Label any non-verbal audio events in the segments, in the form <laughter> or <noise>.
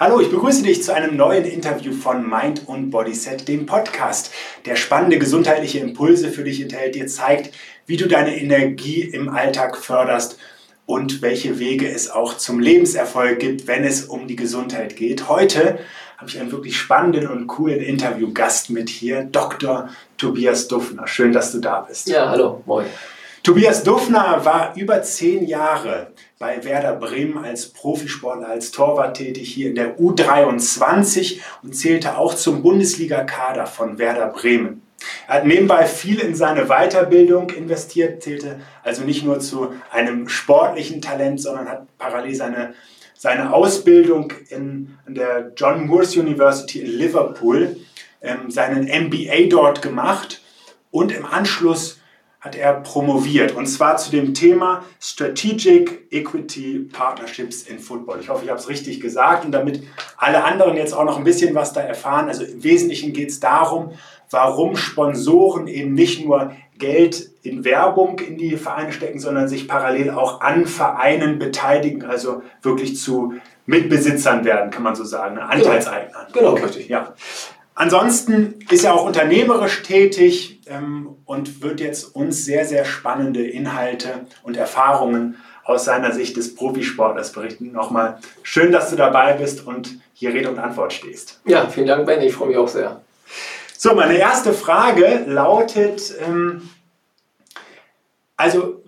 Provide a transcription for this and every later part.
Hallo, ich begrüße dich zu einem neuen Interview von Mind und Bodyset, dem Podcast, der spannende gesundheitliche Impulse für dich enthält, dir zeigt, wie du deine Energie im Alltag förderst und welche Wege es auch zum Lebenserfolg gibt, wenn es um die Gesundheit geht. Heute habe ich einen wirklich spannenden und coolen Interviewgast mit hier, Dr. Tobias Duffner. Schön, dass du da bist. Ja, hallo, moin. Tobias Duffner war über zehn Jahre bei Werder Bremen als Profisportler, als Torwart tätig hier in der U23 und zählte auch zum Bundesliga-Kader von Werder Bremen. Er hat nebenbei viel in seine Weiterbildung investiert, zählte also nicht nur zu einem sportlichen Talent, sondern hat parallel seine, seine Ausbildung in, in der John Moores University in Liverpool, ähm, seinen MBA dort gemacht und im Anschluss hat er promoviert und zwar zu dem Thema Strategic Equity Partnerships in Football. Ich hoffe, ich habe es richtig gesagt und damit alle anderen jetzt auch noch ein bisschen was da erfahren. Also im Wesentlichen geht es darum, warum Sponsoren eben nicht nur Geld in Werbung in die Vereine stecken, sondern sich parallel auch an Vereinen beteiligen, also wirklich zu Mitbesitzern werden, kann man so sagen, ne? Anteilseignern. Genau, genau richtig. Ja. Ansonsten ist er auch unternehmerisch tätig ähm, und wird jetzt uns sehr, sehr spannende Inhalte und Erfahrungen aus seiner Sicht des Profisportlers berichten. Nochmal schön, dass du dabei bist und hier Rede und Antwort stehst. Ja, vielen Dank, Ben. Ich freue mich auch sehr. So, meine erste Frage lautet, ähm, also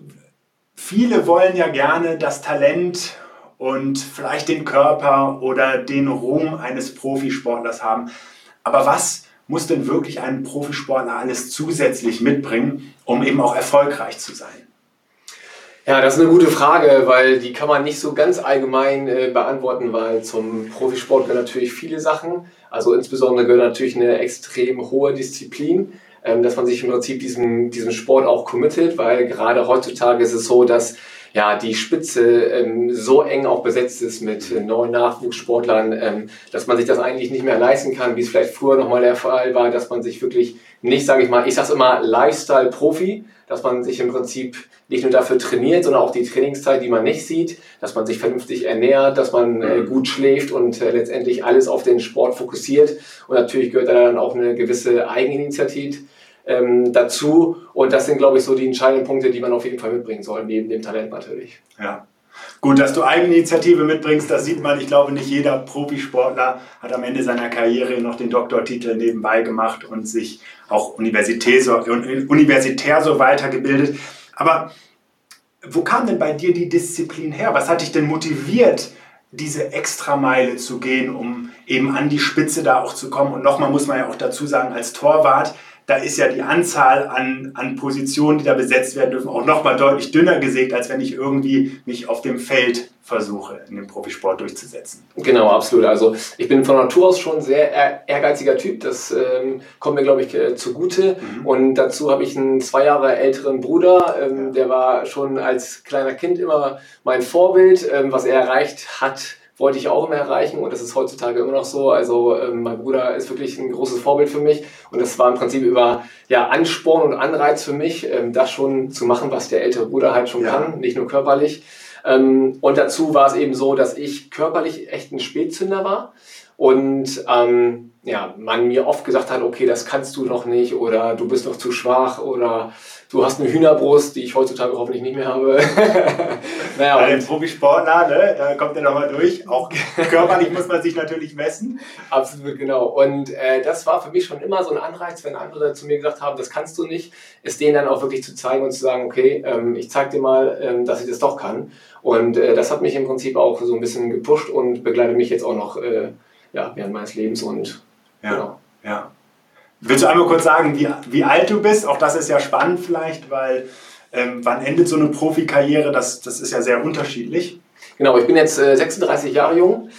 viele wollen ja gerne das Talent und vielleicht den Körper oder den Ruhm eines Profisportlers haben. Aber was muss denn wirklich ein Profisportler alles zusätzlich mitbringen, um eben auch erfolgreich zu sein? Ja, das ist eine gute Frage, weil die kann man nicht so ganz allgemein äh, beantworten, weil zum Profisport gehören natürlich viele Sachen. Also insbesondere gehört natürlich eine extrem hohe Disziplin, ähm, dass man sich im Prinzip diesem, diesem Sport auch committet, weil gerade heutzutage ist es so, dass ja, die Spitze ähm, so eng auch besetzt ist mit äh, neuen Nachwuchssportlern, ähm, dass man sich das eigentlich nicht mehr leisten kann, wie es vielleicht früher nochmal der Fall war, dass man sich wirklich nicht, sage ich mal, ich sage immer Lifestyle-Profi, dass man sich im Prinzip nicht nur dafür trainiert, sondern auch die Trainingszeit, die man nicht sieht, dass man sich vernünftig ernährt, dass man äh, mhm. gut schläft und äh, letztendlich alles auf den Sport fokussiert. Und natürlich gehört da dann auch eine gewisse Eigeninitiative ähm, dazu. Und das sind, glaube ich, so die entscheidenden Punkte, die man auf jeden Fall mitbringen soll, neben dem Talent natürlich. Ja. Gut, dass du Eigeninitiative mitbringst, das sieht man. Ich glaube, nicht jeder Profisportler hat am Ende seiner Karriere noch den Doktortitel nebenbei gemacht und sich auch universitär so, universitär so weitergebildet. Aber wo kam denn bei dir die Disziplin her? Was hat dich denn motiviert, diese Extrameile zu gehen, um eben an die Spitze da auch zu kommen? Und nochmal muss man ja auch dazu sagen, als Torwart, da ist ja die Anzahl an, an Positionen, die da besetzt werden dürfen, auch nochmal deutlich dünner gesägt, als wenn ich irgendwie mich auf dem Feld versuche, in dem Profisport durchzusetzen. Genau, absolut. Also ich bin von Natur aus schon ein sehr ehrgeiziger Typ. Das ähm, kommt mir, glaube ich, äh, zugute. Mhm. Und dazu habe ich einen zwei Jahre älteren Bruder. Ähm, ja. Der war schon als kleiner Kind immer mein Vorbild. Ähm, was er erreicht hat, wollte ich auch immer erreichen und das ist heutzutage immer noch so. Also ähm, mein Bruder ist wirklich ein großes Vorbild für mich und das war im Prinzip über ja, Ansporn und Anreiz für mich, ähm, das schon zu machen, was der ältere Bruder halt schon ja. kann, nicht nur körperlich. Ähm, und dazu war es eben so, dass ich körperlich echt ein Spätzünder war und ähm, ja, man mir oft gesagt hat, okay, das kannst du noch nicht oder du bist noch zu schwach oder du hast eine Hühnerbrust, die ich heutzutage hoffentlich nicht mehr habe. <laughs> naja, dem Profisportler, ne, da kommt er nochmal durch. Auch <laughs> körperlich muss man sich natürlich messen. Absolut, genau. Und äh, das war für mich schon immer so ein Anreiz, wenn andere zu mir gesagt haben, das kannst du nicht, es denen dann auch wirklich zu zeigen und zu sagen, okay, ähm, ich zeig dir mal, ähm, dass ich das doch kann. Und äh, das hat mich im Prinzip auch so ein bisschen gepusht und begleitet mich jetzt auch noch äh, ja, während meines Lebens und ja, genau. ja. Willst du einmal kurz sagen, wie, wie alt du bist? Auch das ist ja spannend vielleicht, weil ähm, wann endet so eine Profikarriere? Das, das ist ja sehr unterschiedlich. Genau, ich bin jetzt äh, 36 Jahre jung,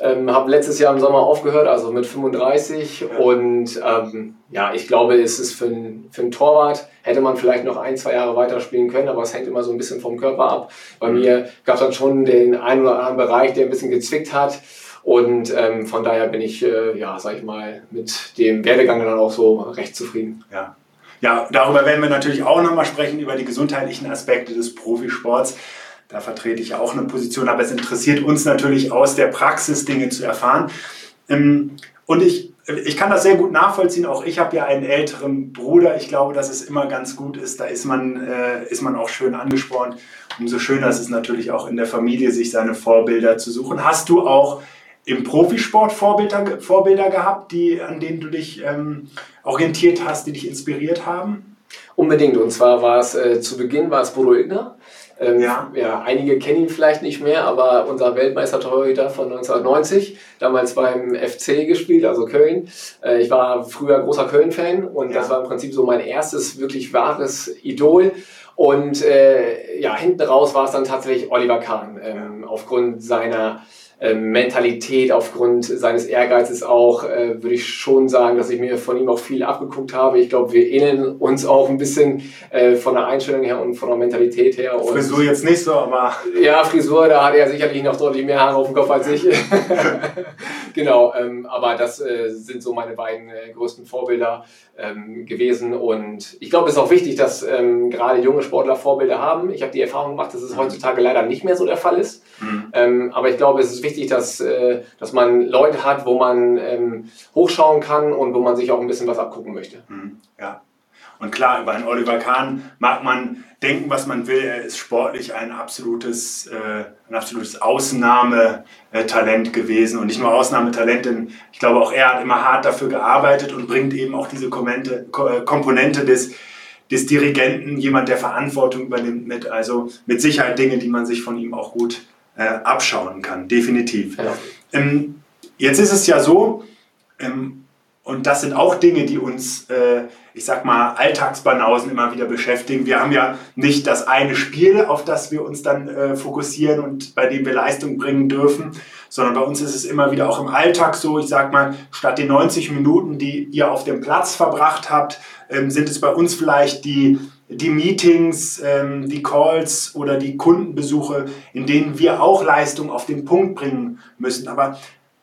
ähm, habe letztes Jahr im Sommer aufgehört, also mit 35. Ja. Und ähm, ja, ich glaube, es ist für, ein, für einen Torwart, hätte man vielleicht noch ein, zwei Jahre weiterspielen können, aber es hängt immer so ein bisschen vom Körper ab. Bei mhm. mir gab es dann schon den einen oder anderen Bereich, der ein bisschen gezwickt hat. Und ähm, von daher bin ich, äh, ja, sag ich mal, mit dem Werdegang dann auch so recht zufrieden. Ja. Ja, darüber werden wir natürlich auch nochmal sprechen, über die gesundheitlichen Aspekte des Profisports. da vertrete ich auch eine Position, aber es interessiert uns natürlich aus der Praxis Dinge zu erfahren. Ähm, und ich, ich kann das sehr gut nachvollziehen. Auch ich habe ja einen älteren Bruder. Ich glaube, dass es immer ganz gut ist. Da ist man, äh, ist man auch schön angespornt. Umso schöner ist es natürlich auch in der Familie, sich seine Vorbilder zu suchen. Hast du auch im Profisport Vorbilder, Vorbilder gehabt, die, an denen du dich ähm, orientiert hast, die dich inspiriert haben? Unbedingt. Und zwar war es äh, zu Beginn war es Bodo Illner. Ähm, ja. ja. einige kennen ihn vielleicht nicht mehr, aber unser Weltmeistertorhüter von 1990, damals beim FC gespielt, also Köln. Äh, ich war früher großer Köln-Fan und ja. das war im Prinzip so mein erstes wirklich wahres Idol. Und äh, ja, hinten raus war es dann tatsächlich Oliver Kahn, ähm, aufgrund seiner Mentalität, aufgrund seines Ehrgeizes auch, äh, würde ich schon sagen, dass ich mir von ihm auch viel abgeguckt habe. Ich glaube, wir ähneln uns auch ein bisschen äh, von der Einstellung her und von der Mentalität her. Und Frisur jetzt nicht so, aber. Ja, Frisur, da hat er sicherlich noch deutlich mehr Haare auf dem Kopf als ich. <laughs> genau, ähm, aber das äh, sind so meine beiden äh, größten Vorbilder ähm, gewesen. Und ich glaube, es ist auch wichtig, dass ähm, gerade junge Sportler Vorbilder haben. Ich habe die Erfahrung gemacht, dass es heutzutage leider nicht mehr so der Fall ist. Mhm. Ähm, aber ich glaube, es ist wichtig, dass, äh, dass man Leute hat, wo man ähm, hochschauen kann und wo man sich auch ein bisschen was abgucken möchte. Mhm. Ja. Und klar, über einen Oliver Kahn mag man denken, was man will. Er ist sportlich ein absolutes, äh, ein absolutes Ausnahmetalent gewesen. Und nicht nur Ausnahmetalent, denn ich glaube, auch er hat immer hart dafür gearbeitet und bringt eben auch diese Komponente, äh, Komponente des, des Dirigenten, jemand, der Verantwortung übernimmt, mit. Also mit Sicherheit Dinge, die man sich von ihm auch gut äh, abschauen kann. Definitiv. Ja. Ähm, jetzt ist es ja so, ähm, und das sind auch Dinge, die uns, äh, ich sag mal, Alltagsbanausen immer wieder beschäftigen. Wir haben ja nicht das eine Spiel, auf das wir uns dann äh, fokussieren und bei dem wir Leistung bringen dürfen, sondern bei uns ist es immer wieder auch im Alltag so, ich sag mal, statt den 90 Minuten, die ihr auf dem Platz verbracht habt, ähm, sind es bei uns vielleicht die, die Meetings, ähm, die Calls oder die Kundenbesuche, in denen wir auch Leistung auf den Punkt bringen müssen. Aber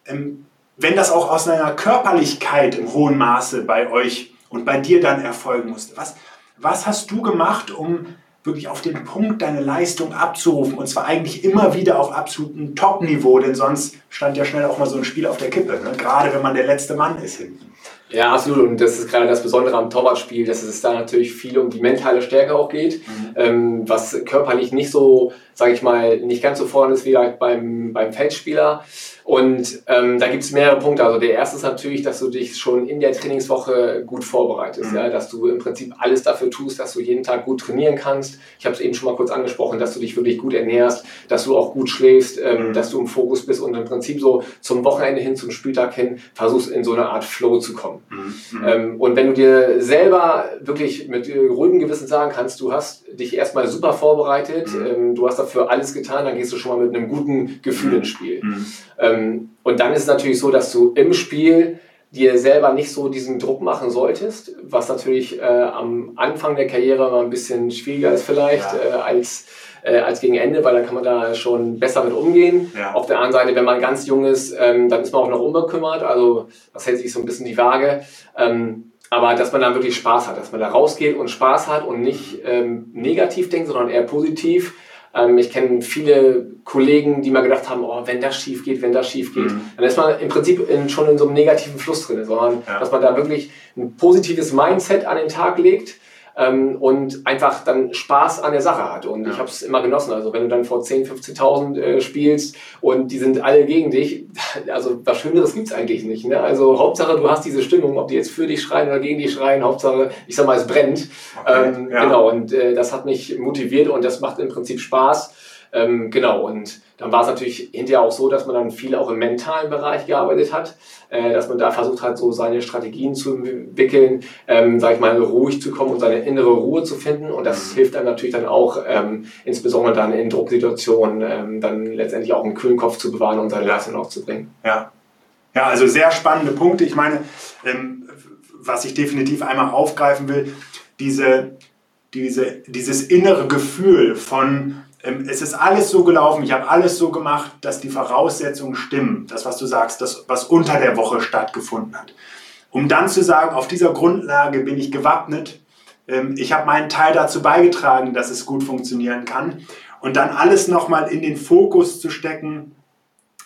ähm, wenn das auch aus einer Körperlichkeit im hohen Maße bei euch und bei dir dann erfolgen musste, was, was hast du gemacht, um wirklich auf den Punkt deine Leistung abzurufen und zwar eigentlich immer wieder auf absolutem Top-Niveau, denn sonst stand ja schnell auch mal so ein Spiel auf der Kippe, ne? gerade wenn man der letzte Mann ist hinten. Ja, absolut. Und das ist gerade das Besondere am Torwartspiel, dass es da natürlich viel um die mentale Stärke auch geht, mhm. ähm, was körperlich nicht so, sage ich mal, nicht ganz so vorne ist wie halt beim, beim Feldspieler. Und ähm, da gibt es mehrere Punkte. Also der erste ist natürlich, dass du dich schon in der Trainingswoche gut vorbereitest, mhm. ja? dass du im Prinzip alles dafür tust, dass du jeden Tag gut trainieren kannst. Ich habe es eben schon mal kurz angesprochen, dass du dich wirklich gut ernährst, dass du auch gut schläfst, ähm, mhm. dass du im Fokus bist und im Prinzip so zum Wochenende hin, zum Spieltag hin, versuchst in so eine Art Flow zu kommen. Mhm. Ähm, und wenn du dir selber wirklich mit ruhigem Gewissen sagen kannst, du hast dich erstmal super vorbereitet, mhm. ähm, du hast dafür alles getan, dann gehst du schon mal mit einem guten Gefühl ins Spiel. Mhm. Ähm, und dann ist es natürlich so, dass du im Spiel dir selber nicht so diesen Druck machen solltest, was natürlich äh, am Anfang der Karriere mal ein bisschen schwieriger ist vielleicht ja. äh, als, äh, als gegen Ende, weil dann kann man da schon besser mit umgehen. Ja. Auf der anderen Seite, wenn man ganz jung ist, ähm, dann ist man auch noch unbekümmert, also das hält sich so ein bisschen die Waage. Ähm, aber dass man dann wirklich Spaß hat, dass man da rausgeht und Spaß hat und nicht ähm, negativ denkt, sondern eher positiv ähm, ich kenne viele Kollegen, die mal gedacht haben, oh, wenn das schief geht, wenn das schief geht, mhm. dann ist man im Prinzip in, schon in so einem negativen Fluss drin, sondern ja. dass man da wirklich ein positives Mindset an den Tag legt ähm, und einfach dann Spaß an der Sache hat. Und ja. ich habe es immer genossen. Also wenn du dann vor 10.000, 15.000 äh, spielst und die sind alle gegen dich, <laughs> also was Schöneres gibt es eigentlich nicht. Ne? Also Hauptsache, du hast diese Stimmung, ob die jetzt für dich schreien oder gegen dich schreien, Hauptsache, ich sag mal, es brennt. Okay. Ähm, ja. Genau, und äh, das hat mich motiviert und das macht im Prinzip Spaß. Ähm, genau, und dann war es natürlich hinterher auch so, dass man dann viel auch im mentalen Bereich gearbeitet hat, äh, dass man da versucht hat, so seine Strategien zu entwickeln, ähm, sag ich mal, ruhig zu kommen und seine innere Ruhe zu finden. Und das mhm. hilft dann natürlich dann auch, ähm, insbesondere dann in Drucksituationen, ähm, dann letztendlich auch einen kühlen Kopf zu bewahren und seine Leistung aufzubringen. Ja. Ja, also sehr spannende Punkte. Ich meine, ähm, was ich definitiv einmal aufgreifen will, diese, diese, dieses innere Gefühl von, es ist alles so gelaufen, ich habe alles so gemacht, dass die Voraussetzungen stimmen, das, was du sagst, das, was unter der Woche stattgefunden hat. Um dann zu sagen, auf dieser Grundlage bin ich gewappnet, ähm, ich habe meinen Teil dazu beigetragen, dass es gut funktionieren kann. und dann alles nochmal in den Fokus zu stecken.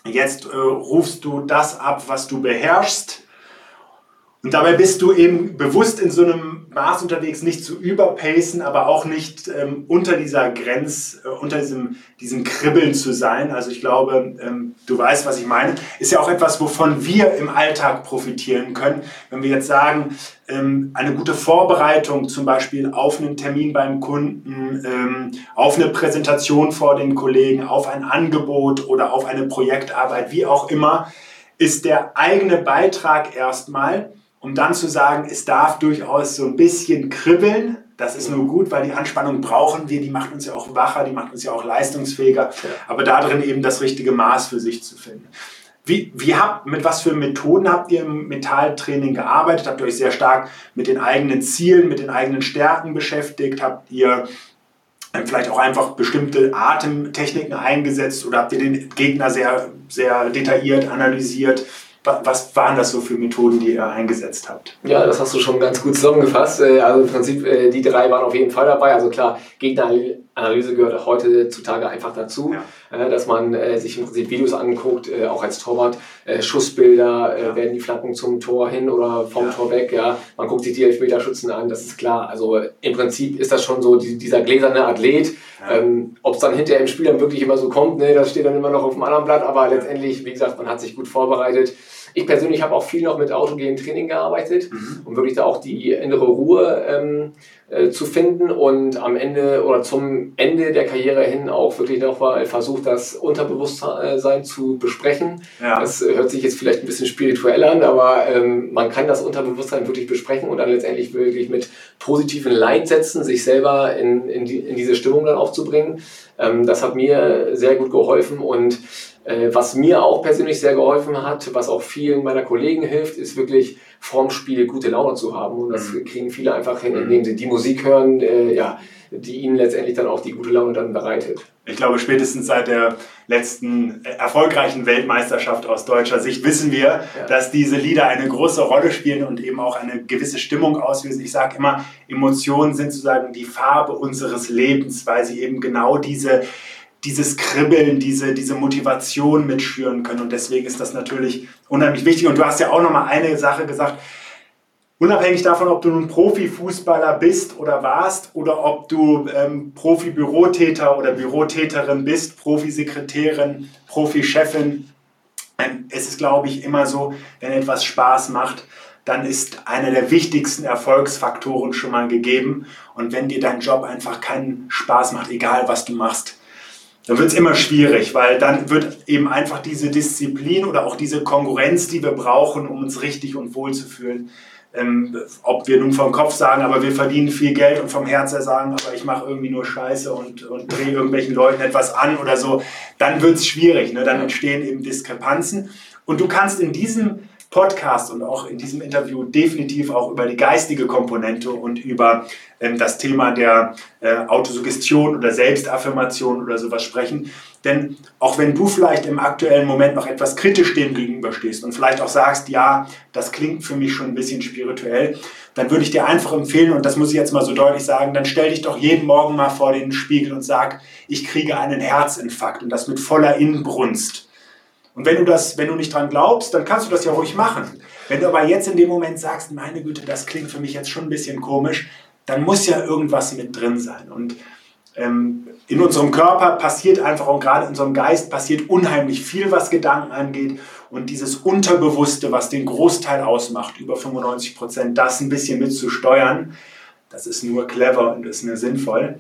Jetzt äh, rufst du das ab, was du beherrschst und dabei bist du eben bewusst in so einem Maß unterwegs, nicht zu überpacen, aber auch nicht ähm, unter dieser Grenze, äh, unter diesem, diesem Kribbeln zu sein. Also ich glaube, ähm, du weißt, was ich meine. Ist ja auch etwas, wovon wir im Alltag profitieren können. Wenn wir jetzt sagen, ähm, eine gute Vorbereitung zum Beispiel auf einen Termin beim Kunden, ähm, auf eine Präsentation vor den Kollegen, auf ein Angebot oder auf eine Projektarbeit, wie auch immer, ist der eigene Beitrag erstmal um dann zu sagen, es darf durchaus so ein bisschen kribbeln. Das ist nur gut, weil die Anspannung brauchen wir, die macht uns ja auch wacher, die macht uns ja auch leistungsfähiger. Aber darin eben das richtige Maß für sich zu finden. Wie, wie habt, mit was für Methoden habt ihr im Metalltraining gearbeitet? Habt ihr euch sehr stark mit den eigenen Zielen, mit den eigenen Stärken beschäftigt? Habt ihr ähm, vielleicht auch einfach bestimmte Atemtechniken eingesetzt oder habt ihr den Gegner sehr, sehr detailliert analysiert? Was waren das so für Methoden, die ihr eingesetzt habt? Ja, das hast du schon ganz gut zusammengefasst. Äh, also im Prinzip, äh, die drei waren auf jeden Fall dabei. Also klar, Gegneranalyse gehört heutzutage einfach dazu, ja. Äh, dass man sich im Prinzip Videos anguckt, auch als Torwart. Schussbilder, ja. werden die Flanken zum Tor hin oder vom ja. Tor weg. Ja. Man guckt sich die Elfmeterschützen an, das ist klar. Also im Prinzip ist das schon so dieser gläserne Athlet. Ähm, Ob es dann hinterher im Spiel dann wirklich immer so kommt, ne, das steht dann immer noch auf dem anderen Blatt. Aber letztendlich, wie gesagt, man hat sich gut vorbereitet. Ich persönlich habe auch viel noch mit autogenem Training gearbeitet, mhm. um wirklich da auch die innere Ruhe ähm, äh, zu finden und am Ende oder zum Ende der Karriere hin auch wirklich nochmal versucht, das Unterbewusstsein zu besprechen. Ja. Das äh, hört sich jetzt vielleicht ein bisschen spirituell an, aber ähm, man kann das Unterbewusstsein wirklich besprechen und dann letztendlich wirklich mit positiven Leitsätzen sich selber in, in, die, in diese Stimmung dann aufzubringen. Ähm, das hat mir sehr gut geholfen und äh, was mir auch persönlich sehr geholfen hat, was auch vielen meiner Kollegen hilft, ist wirklich vorm Spiel gute Laune zu haben. Und das mhm. kriegen viele einfach hin, indem sie die Musik hören, äh, ja, die ihnen letztendlich dann auch die gute Laune dann bereitet. Ich glaube, spätestens seit der letzten erfolgreichen Weltmeisterschaft aus deutscher Sicht wissen wir, ja. dass diese Lieder eine große Rolle spielen und eben auch eine gewisse Stimmung auslösen. Ich sage immer, Emotionen sind sozusagen die Farbe unseres Lebens, weil sie eben genau diese dieses Kribbeln, diese, diese Motivation mitschüren können. Und deswegen ist das natürlich unheimlich wichtig. Und du hast ja auch nochmal eine Sache gesagt, unabhängig davon, ob du nun Profifußballer bist oder warst oder ob du ähm, Profi-Bürotäter oder Bürotäterin bist, Profisekretärin, Profi-Chefin, ähm, es ist, glaube ich, immer so, wenn etwas Spaß macht, dann ist einer der wichtigsten Erfolgsfaktoren schon mal gegeben. Und wenn dir dein Job einfach keinen Spaß macht, egal was du machst, dann wird es immer schwierig, weil dann wird eben einfach diese Disziplin oder auch diese Konkurrenz, die wir brauchen, um uns richtig und wohl zu fühlen, ähm, ob wir nun vom Kopf sagen, aber wir verdienen viel Geld und vom Herz her sagen, aber ich mache irgendwie nur Scheiße und, und drehe irgendwelchen Leuten etwas an oder so, dann wird es schwierig, ne? dann entstehen eben Diskrepanzen. Und du kannst in diesem Podcast und auch in diesem Interview definitiv auch über die geistige Komponente und über ähm, das Thema der äh, Autosuggestion oder Selbstaffirmation oder sowas sprechen. Denn auch wenn du vielleicht im aktuellen Moment noch etwas kritisch dem gegenüberstehst und vielleicht auch sagst, ja, das klingt für mich schon ein bisschen spirituell, dann würde ich dir einfach empfehlen, und das muss ich jetzt mal so deutlich sagen, dann stell dich doch jeden Morgen mal vor den Spiegel und sag, ich kriege einen Herzinfarkt und das mit voller Inbrunst. Und wenn du das, wenn du nicht dran glaubst, dann kannst du das ja ruhig machen. Wenn du aber jetzt in dem Moment sagst, meine Güte, das klingt für mich jetzt schon ein bisschen komisch, dann muss ja irgendwas mit drin sein. Und ähm, in unserem Körper passiert einfach und gerade in unserem Geist passiert unheimlich viel, was Gedanken angeht. Und dieses Unterbewusste, was den Großteil ausmacht, über 95 Prozent, das ein bisschen mitzusteuern, das ist nur clever und ist nur sinnvoll.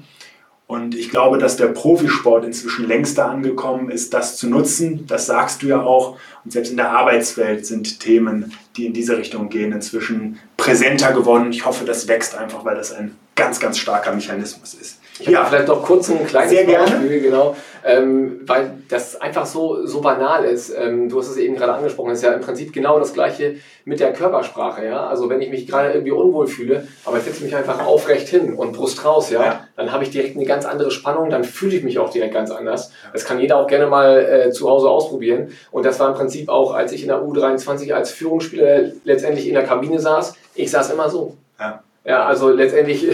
Und ich glaube, dass der Profisport inzwischen längst da angekommen ist, das zu nutzen. Das sagst du ja auch. Und selbst in der Arbeitswelt sind Themen, die in diese Richtung gehen, inzwischen präsenter geworden. Ich hoffe, das wächst einfach, weil das ein ganz, ganz starker Mechanismus ist. Ich ja, vielleicht noch kurz ein kleines Sehr Beispiel, gerne. genau, ähm, weil das einfach so, so banal ist. Ähm, du hast es eben gerade angesprochen, ist ja im Prinzip genau das Gleiche mit der Körpersprache. Ja? Also wenn ich mich gerade irgendwie unwohl fühle, aber ich setze mich einfach aufrecht hin und Brust raus, ja, ja. dann habe ich direkt eine ganz andere Spannung, dann fühle ich mich auch direkt ganz anders. Das kann jeder auch gerne mal äh, zu Hause ausprobieren. Und das war im Prinzip auch, als ich in der U23 als Führungsspieler letztendlich in der Kabine saß, ich saß immer so. Ja, ja also letztendlich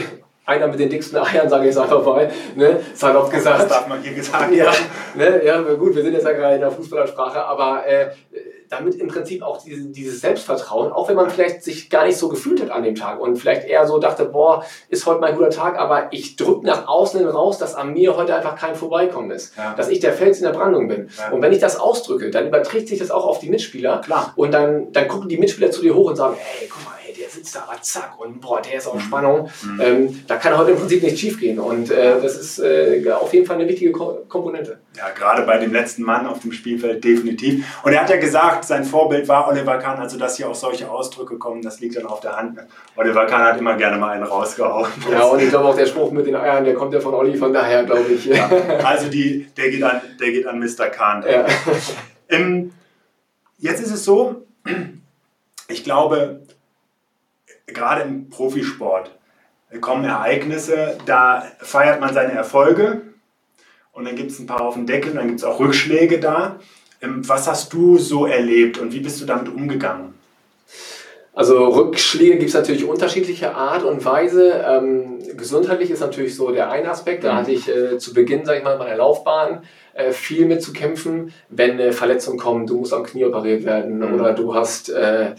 einer mit den dicksten Eiern, sage ich es einfach mal, ne, salopp gesagt. Das darf man hier gesagt ja, ne, ja, gut, wir sind jetzt ja gerade in der Fußballersprache, aber äh, damit im Prinzip auch diese, dieses Selbstvertrauen, auch wenn man vielleicht sich gar nicht so gefühlt hat an dem Tag und vielleicht eher so dachte, boah, ist heute mein guter Tag, aber ich drücke nach außen raus, dass an mir heute einfach kein Vorbeikommen ist. Ja. Dass ich der Fels in der Brandung bin. Ja. Und wenn ich das ausdrücke, dann überträgt sich das auch auf die Mitspieler. Klar. Und dann, dann gucken die Mitspieler zu dir hoch und sagen, ey, guck mal, sitzt da, aber zack, und boah, der ist auf mhm. Spannung. Mhm. Ähm, da kann heute im Prinzip nicht schief gehen. Und äh, das ist äh, auf jeden Fall eine wichtige Ko Komponente. Ja, gerade bei dem letzten Mann auf dem Spielfeld definitiv. Und er hat ja gesagt, sein Vorbild war Oliver Kahn, also dass hier auch solche Ausdrücke kommen, das liegt dann auf der Hand. Oliver Kahn hat immer gerne mal einen rausgehauen. Ja, und ich glaube auch der Spruch mit den Eiern, der kommt ja von Olli, von daher glaube ich. Ja, <laughs> also die, der, geht an, der geht an Mr. Kahn. Ja. Ähm, jetzt ist es so, ich glaube, gerade im Profisport kommen Ereignisse, da feiert man seine Erfolge und dann gibt es ein paar auf den Deckel, dann gibt es auch Rückschläge da. Ähm, was hast du so erlebt und wie bist du damit umgegangen? Also Rückschläge gibt es natürlich unterschiedlicher Art und Weise. Ähm, gesundheitlich ist natürlich so der eine Aspekt. Da mhm. hatte ich äh, zu Beginn, sage ich mal, meiner Laufbahn äh, viel mit zu kämpfen, wenn eine Verletzung kommt, du musst am Knie operiert werden mhm. oder du hast äh,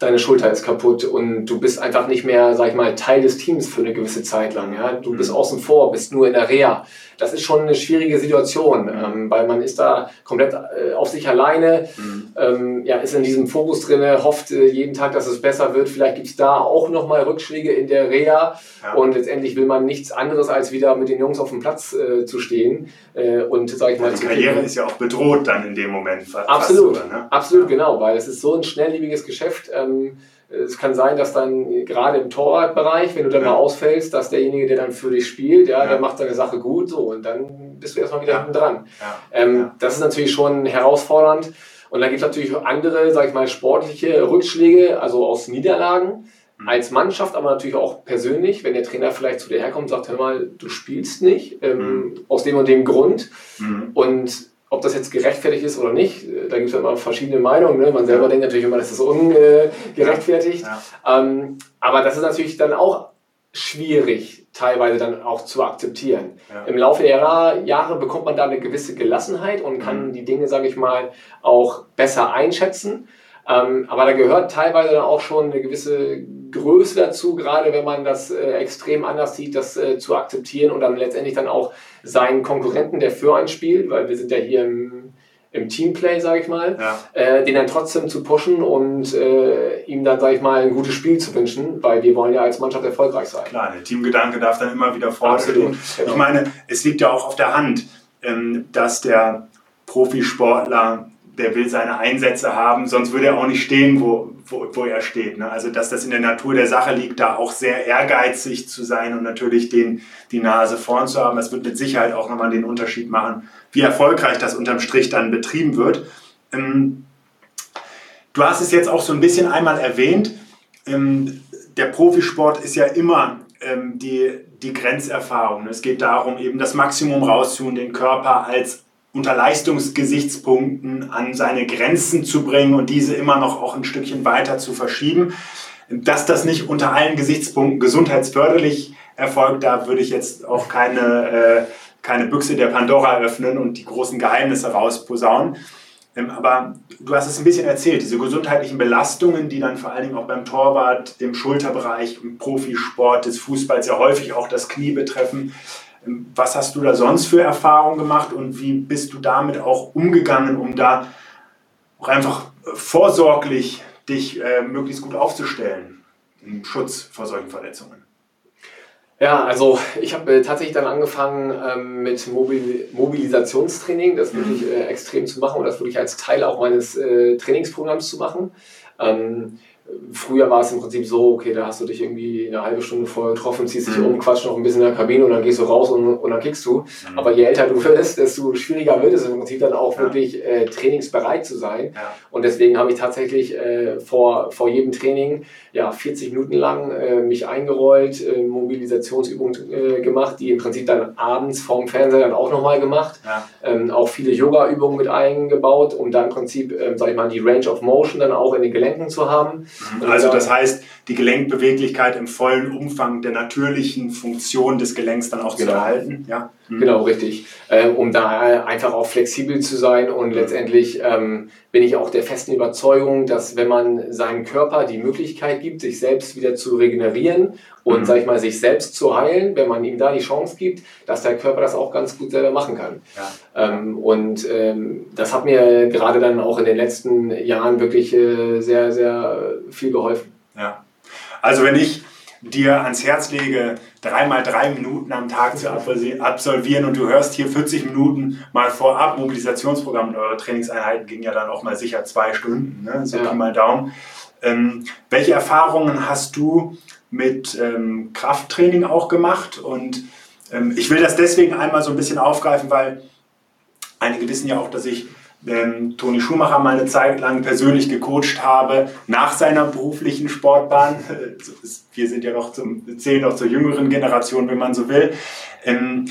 deine Schulter ist kaputt und du bist einfach nicht mehr, sag ich mal, Teil des Teams für eine gewisse Zeit lang. Ja? Du bist mhm. außen vor, bist nur in der Reha. Das ist schon eine schwierige Situation, ähm, weil man ist da komplett äh, auf sich alleine, mhm. ähm, ja, ist in diesem Fokus drin, hofft äh, jeden Tag, dass es besser wird. Vielleicht gibt es da auch nochmal Rückschläge in der Reha ja. und letztendlich will man nichts anderes, als wieder mit den Jungs auf dem Platz äh, zu stehen äh, und, sag ich mal, Die Karriere kriegen. ist ja auch bedroht dann in dem Moment. Absolut, fast, ne? absolut, ja. genau, weil es ist so ein schnelllebiges Geschäft. Ähm, ähm, es kann sein, dass dann gerade im Torwartbereich, wenn du dann ja. mal ausfällst, dass derjenige, der dann für dich spielt, ja, ja. der macht seine Sache gut so und dann bist du erstmal wieder hinten dran. Ähm, das ist natürlich schon herausfordernd. Und dann gibt es natürlich andere, sag ich mal, sportliche Rückschläge, also aus Niederlagen mhm. als Mannschaft, aber natürlich auch persönlich, wenn der Trainer vielleicht zu dir herkommt und sagt, hör mal, du spielst nicht, ähm, mhm. aus dem und dem Grund. Mhm. Und ob das jetzt gerechtfertigt ist oder nicht, äh, da gibt es ja immer verschiedene Meinungen. Ne? Man selber denkt natürlich immer, das ist ungerechtfertigt. Ja. Ähm, aber das ist natürlich dann auch schwierig, teilweise dann auch zu akzeptieren. Ja. Im Laufe der Jahre bekommt man da eine gewisse Gelassenheit und kann mhm. die Dinge, sage ich mal, auch besser einschätzen. Ähm, aber da gehört teilweise dann auch schon eine gewisse Größe dazu, gerade wenn man das äh, extrem anders sieht, das äh, zu akzeptieren und dann letztendlich dann auch seinen Konkurrenten, der für einen spielt, weil wir sind ja hier im, im Teamplay, sage ich mal, ja. äh, den dann trotzdem zu pushen und äh, ihm dann, sage ich mal, ein gutes Spiel zu wünschen, weil wir wollen ja als Mannschaft erfolgreich sein. Klar, der Teamgedanke darf dann immer wieder vorstehen. Genau. Ich meine, es liegt ja auch auf der Hand, ähm, dass der Profisportler der will seine Einsätze haben, sonst würde er auch nicht stehen, wo, wo, wo er steht. Ne? Also, dass das in der Natur der Sache liegt, da auch sehr ehrgeizig zu sein und natürlich den, die Nase vorn zu haben, das wird mit Sicherheit auch nochmal den Unterschied machen, wie erfolgreich das unterm Strich dann betrieben wird. Ähm, du hast es jetzt auch so ein bisschen einmal erwähnt. Ähm, der Profisport ist ja immer ähm, die, die Grenzerfahrung. Es geht darum, eben das Maximum rauszuholen, den Körper als unter Leistungsgesichtspunkten an seine Grenzen zu bringen und diese immer noch auch ein Stückchen weiter zu verschieben. Dass das nicht unter allen Gesichtspunkten gesundheitsförderlich erfolgt, da würde ich jetzt auch keine, äh, keine Büchse der Pandora öffnen und die großen Geheimnisse rausposaunen. Ähm, aber du hast es ein bisschen erzählt, diese gesundheitlichen Belastungen, die dann vor allen Dingen auch beim Torwart, im Schulterbereich, im Profisport des Fußballs ja häufig auch das Knie betreffen. Was hast du da sonst für Erfahrungen gemacht und wie bist du damit auch umgegangen, um da auch einfach vorsorglich dich äh, möglichst gut aufzustellen im Schutz vor solchen Verletzungen? Ja, also ich habe äh, tatsächlich dann angefangen ähm, mit Mobil Mobilisationstraining, das wirklich mhm. äh, extrem zu machen und das wirklich als Teil auch meines äh, Trainingsprogramms zu machen. Ähm, Früher war es im Prinzip so, okay, da hast du dich irgendwie eine halbe Stunde vorher getroffen, ziehst dich mhm. um, quatschst noch ein bisschen in der Kabine und dann gehst du raus und, und dann kickst du. Mhm. Aber je älter du wirst, desto schwieriger wird es im Prinzip dann auch ja. wirklich äh, trainingsbereit zu sein. Ja. Und deswegen habe ich tatsächlich äh, vor, vor jedem Training ja, 40 Minuten lang äh, mich eingerollt, äh, Mobilisationsübungen äh, gemacht, die im Prinzip dann abends vorm Fernseher dann auch nochmal gemacht. Ja. Ähm, auch viele Yoga-Übungen mit eingebaut, um dann im Prinzip, ähm, sag ich mal, die Range of Motion dann auch in den Gelenken zu haben. Also das heißt, die Gelenkbeweglichkeit im vollen Umfang der natürlichen Funktion des Gelenks dann auch genau. zu erhalten. Ja? Mhm. Genau, richtig. Ähm, um da einfach auch flexibel zu sein und letztendlich ähm, bin ich auch der festen Überzeugung, dass wenn man seinem Körper die Möglichkeit gibt, sich selbst wieder zu regenerieren und, mhm. sag ich mal, sich selbst zu heilen, wenn man ihm da die Chance gibt, dass der Körper das auch ganz gut selber machen kann. Ja. Ähm, und ähm, das hat mir gerade dann auch in den letzten Jahren wirklich äh, sehr, sehr viel geholfen. Ja. Also wenn ich dir ans Herz lege, dreimal drei Minuten am Tag zu absolvieren und du hörst hier 40 Minuten mal vorab, Mobilisationsprogramm und eure Trainingseinheiten gingen ja dann auch mal sicher zwei Stunden, ne? so ja. mal Daumen. Ähm, welche Erfahrungen hast du mit ähm, Krafttraining auch gemacht? Und ähm, ich will das deswegen einmal so ein bisschen aufgreifen, weil einige wissen ja auch, dass ich ähm, Toni Schumacher mal eine Zeit lang persönlich gecoacht habe nach seiner beruflichen Sportbahn. <laughs> Wir sind ja noch zum, zählen noch zur jüngeren Generation, wenn man so will. Ähm,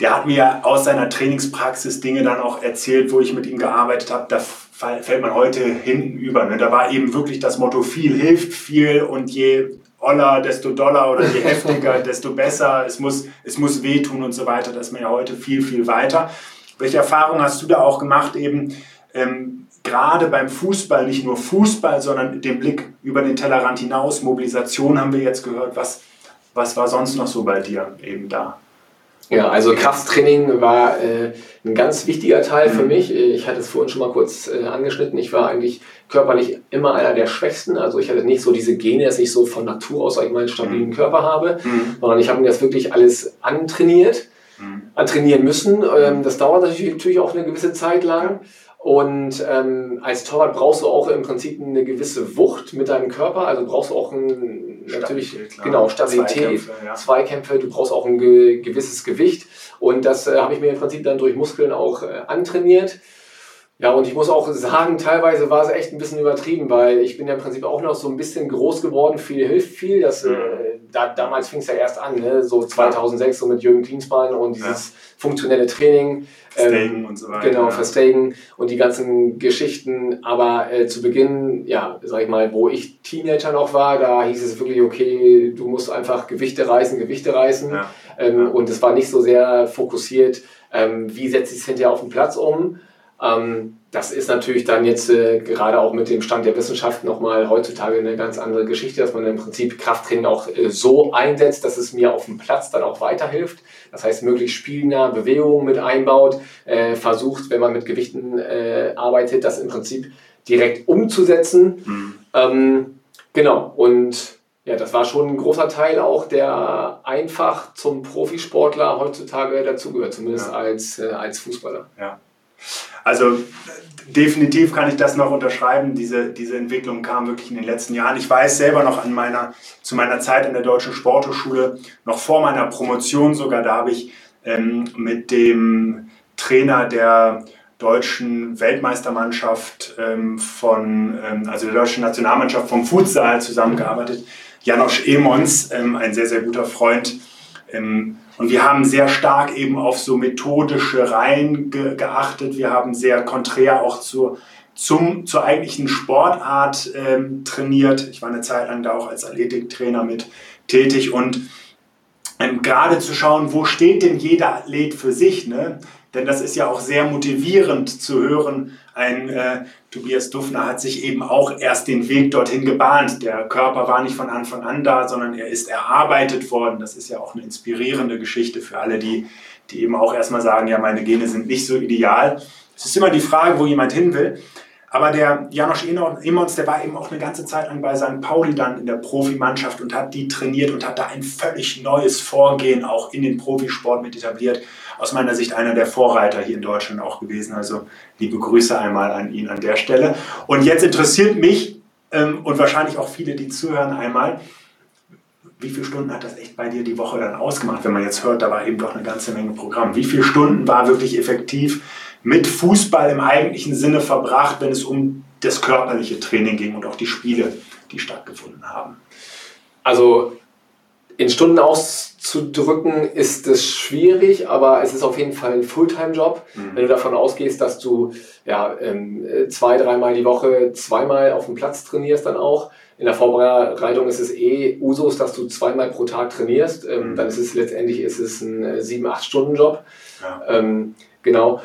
der hat mir aus seiner Trainingspraxis Dinge dann auch erzählt, wo ich mit ihm gearbeitet habe. Da fällt man heute hinten über. Ne? Da war eben wirklich das Motto, viel hilft viel und je oller, desto doller oder je <laughs> heftiger, desto besser. Es muss, es muss wehtun und so weiter. Da ist man ja heute viel, viel weiter. Welche Erfahrungen hast du da auch gemacht, eben ähm, gerade beim Fußball, nicht nur Fußball, sondern den Blick über den Tellerrand hinaus, Mobilisation haben wir jetzt gehört. Was, was war sonst noch so bei dir eben da? Ja, also Krafttraining war äh, ein ganz wichtiger Teil für mhm. mich. Ich hatte es vorhin schon mal kurz äh, angeschnitten. Ich war eigentlich körperlich immer einer der Schwächsten. Also ich hatte nicht so diese Gene, dass ich so von Natur aus ich einen stabilen mhm. Körper habe, mhm. sondern ich habe mir das wirklich alles antrainiert. Trainieren müssen. Ähm, das dauert natürlich auch eine gewisse Zeit lang. Und ähm, als Torwart brauchst du auch im Prinzip eine gewisse Wucht mit deinem Körper. Also brauchst du auch ein, natürlich Stabilität, genau Stabilität, Zweikämpfe, ja. Zweikämpfe, Du brauchst auch ein ge gewisses Gewicht. Und das äh, habe ich mir im Prinzip dann durch Muskeln auch äh, antrainiert. Ja, und ich muss auch sagen, teilweise war es echt ein bisschen übertrieben, weil ich bin ja im Prinzip auch noch so ein bisschen groß geworden. Viel hilft viel. Das, äh, da, damals fing es ja erst an, ne? so 2006 so mit Jürgen Klinsmann und dieses ja. funktionelle Training. Verstagen ähm, und so weiter. Genau, Verstagen und die ganzen Geschichten. Aber äh, zu Beginn, ja, sag ich mal, wo ich Teenager noch war, da hieß es wirklich, okay, du musst einfach Gewichte reißen, Gewichte reißen. Ja. Ähm, und es war nicht so sehr fokussiert, ähm, wie setze ich es hinterher auf den Platz um das ist natürlich dann jetzt äh, gerade auch mit dem Stand der Wissenschaft nochmal heutzutage eine ganz andere Geschichte, dass man im Prinzip Krafttraining auch äh, so einsetzt, dass es mir auf dem Platz dann auch weiterhilft. Das heißt, möglichst spielnah Bewegungen mit einbaut, äh, versucht, wenn man mit Gewichten äh, arbeitet, das im Prinzip direkt umzusetzen. Mhm. Ähm, genau, und ja, das war schon ein großer Teil auch, der einfach zum Profisportler heutzutage dazugehört, zumindest ja. als, äh, als Fußballer. Ja. Also definitiv kann ich das noch unterschreiben. Diese, diese Entwicklung kam wirklich in den letzten Jahren. Ich weiß selber noch an meiner, zu meiner Zeit in der Deutschen Sporthochschule, noch vor meiner Promotion sogar, da habe ich ähm, mit dem Trainer der deutschen Weltmeistermannschaft ähm, von, ähm, also der deutschen Nationalmannschaft vom Futsal zusammengearbeitet. Janosch Emons, ähm, ein sehr, sehr guter Freund, ähm, und wir haben sehr stark eben auf so methodische Reihen ge geachtet. Wir haben sehr konträr auch zu, zum, zur eigentlichen Sportart ähm, trainiert. Ich war eine Zeit lang da auch als Athletiktrainer mit tätig und ähm, gerade zu schauen, wo steht denn jeder Athlet für sich. Ne? Denn das ist ja auch sehr motivierend zu hören. Ein äh, Tobias Dufner hat sich eben auch erst den Weg dorthin gebahnt. Der Körper war nicht von Anfang an da, sondern er ist erarbeitet worden. Das ist ja auch eine inspirierende Geschichte für alle, die, die eben auch erstmal sagen, ja, meine Gene sind nicht so ideal. Es ist immer die Frage, wo jemand hin will. Aber der Janosch Emons, der war eben auch eine ganze Zeit lang bei St. Pauli dann in der Profimannschaft und hat die trainiert und hat da ein völlig neues Vorgehen auch in den Profisport mit etabliert aus meiner Sicht einer der Vorreiter hier in Deutschland auch gewesen. Also liebe Grüße einmal an ihn an der Stelle. Und jetzt interessiert mich ähm, und wahrscheinlich auch viele, die zuhören, einmal, wie viele Stunden hat das echt bei dir die Woche dann ausgemacht? Wenn man jetzt hört, da war eben doch eine ganze Menge Programm. Wie viele Stunden war wirklich effektiv mit Fußball im eigentlichen Sinne verbracht, wenn es um das körperliche Training ging und auch die Spiele, die stattgefunden haben? Also In Stunden auszudrücken ist es schwierig, aber es ist auf jeden Fall ein Fulltime-Job. Mhm. Wenn du davon ausgehst, dass du ja, ähm, zwei, dreimal die Woche zweimal auf dem Platz trainierst, dann auch. In der Vorbereitung ist es eh Usus, dass du zweimal pro Tag trainierst. Ähm, mhm. Dann ist es letztendlich ist es ein 7-8-Stunden-Job. Ja. Ähm, genau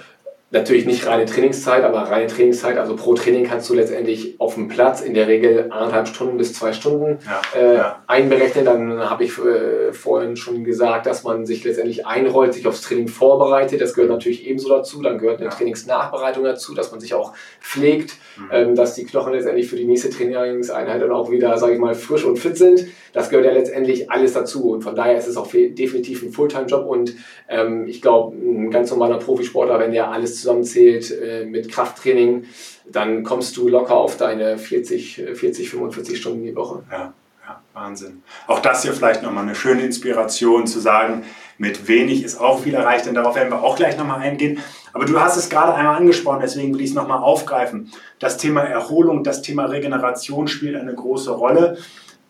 natürlich nicht reine Trainingszeit, aber reine Trainingszeit, also pro Training kannst du letztendlich auf dem Platz in der Regel anderthalb Stunden bis zwei Stunden ja, äh, ja. einberechnen. Dann habe ich äh, vorhin schon gesagt, dass man sich letztendlich einrollt, sich aufs Training vorbereitet. Das gehört natürlich ebenso dazu. Dann gehört eine ja. Trainingsnachbereitung dazu, dass man sich auch pflegt, mhm. ähm, dass die Knochen letztendlich für die nächste Trainingseinheit dann auch wieder, sage ich mal, frisch und fit sind. Das gehört ja letztendlich alles dazu. Und von daher ist es auch definitiv ein Fulltime-Job. Und ähm, ich glaube, ein ganz normaler Profisportler, wenn der alles zusammenzählt äh, mit Krafttraining, dann kommst du locker auf deine 40, 40, 45 Stunden die Woche. Ja, ja Wahnsinn. Auch das hier vielleicht nochmal eine schöne Inspiration zu sagen, mit wenig ist auch viel erreicht, denn darauf werden wir auch gleich nochmal eingehen. Aber du hast es gerade einmal angesprochen, deswegen will ich es nochmal aufgreifen. Das Thema Erholung, das Thema Regeneration spielt eine große Rolle.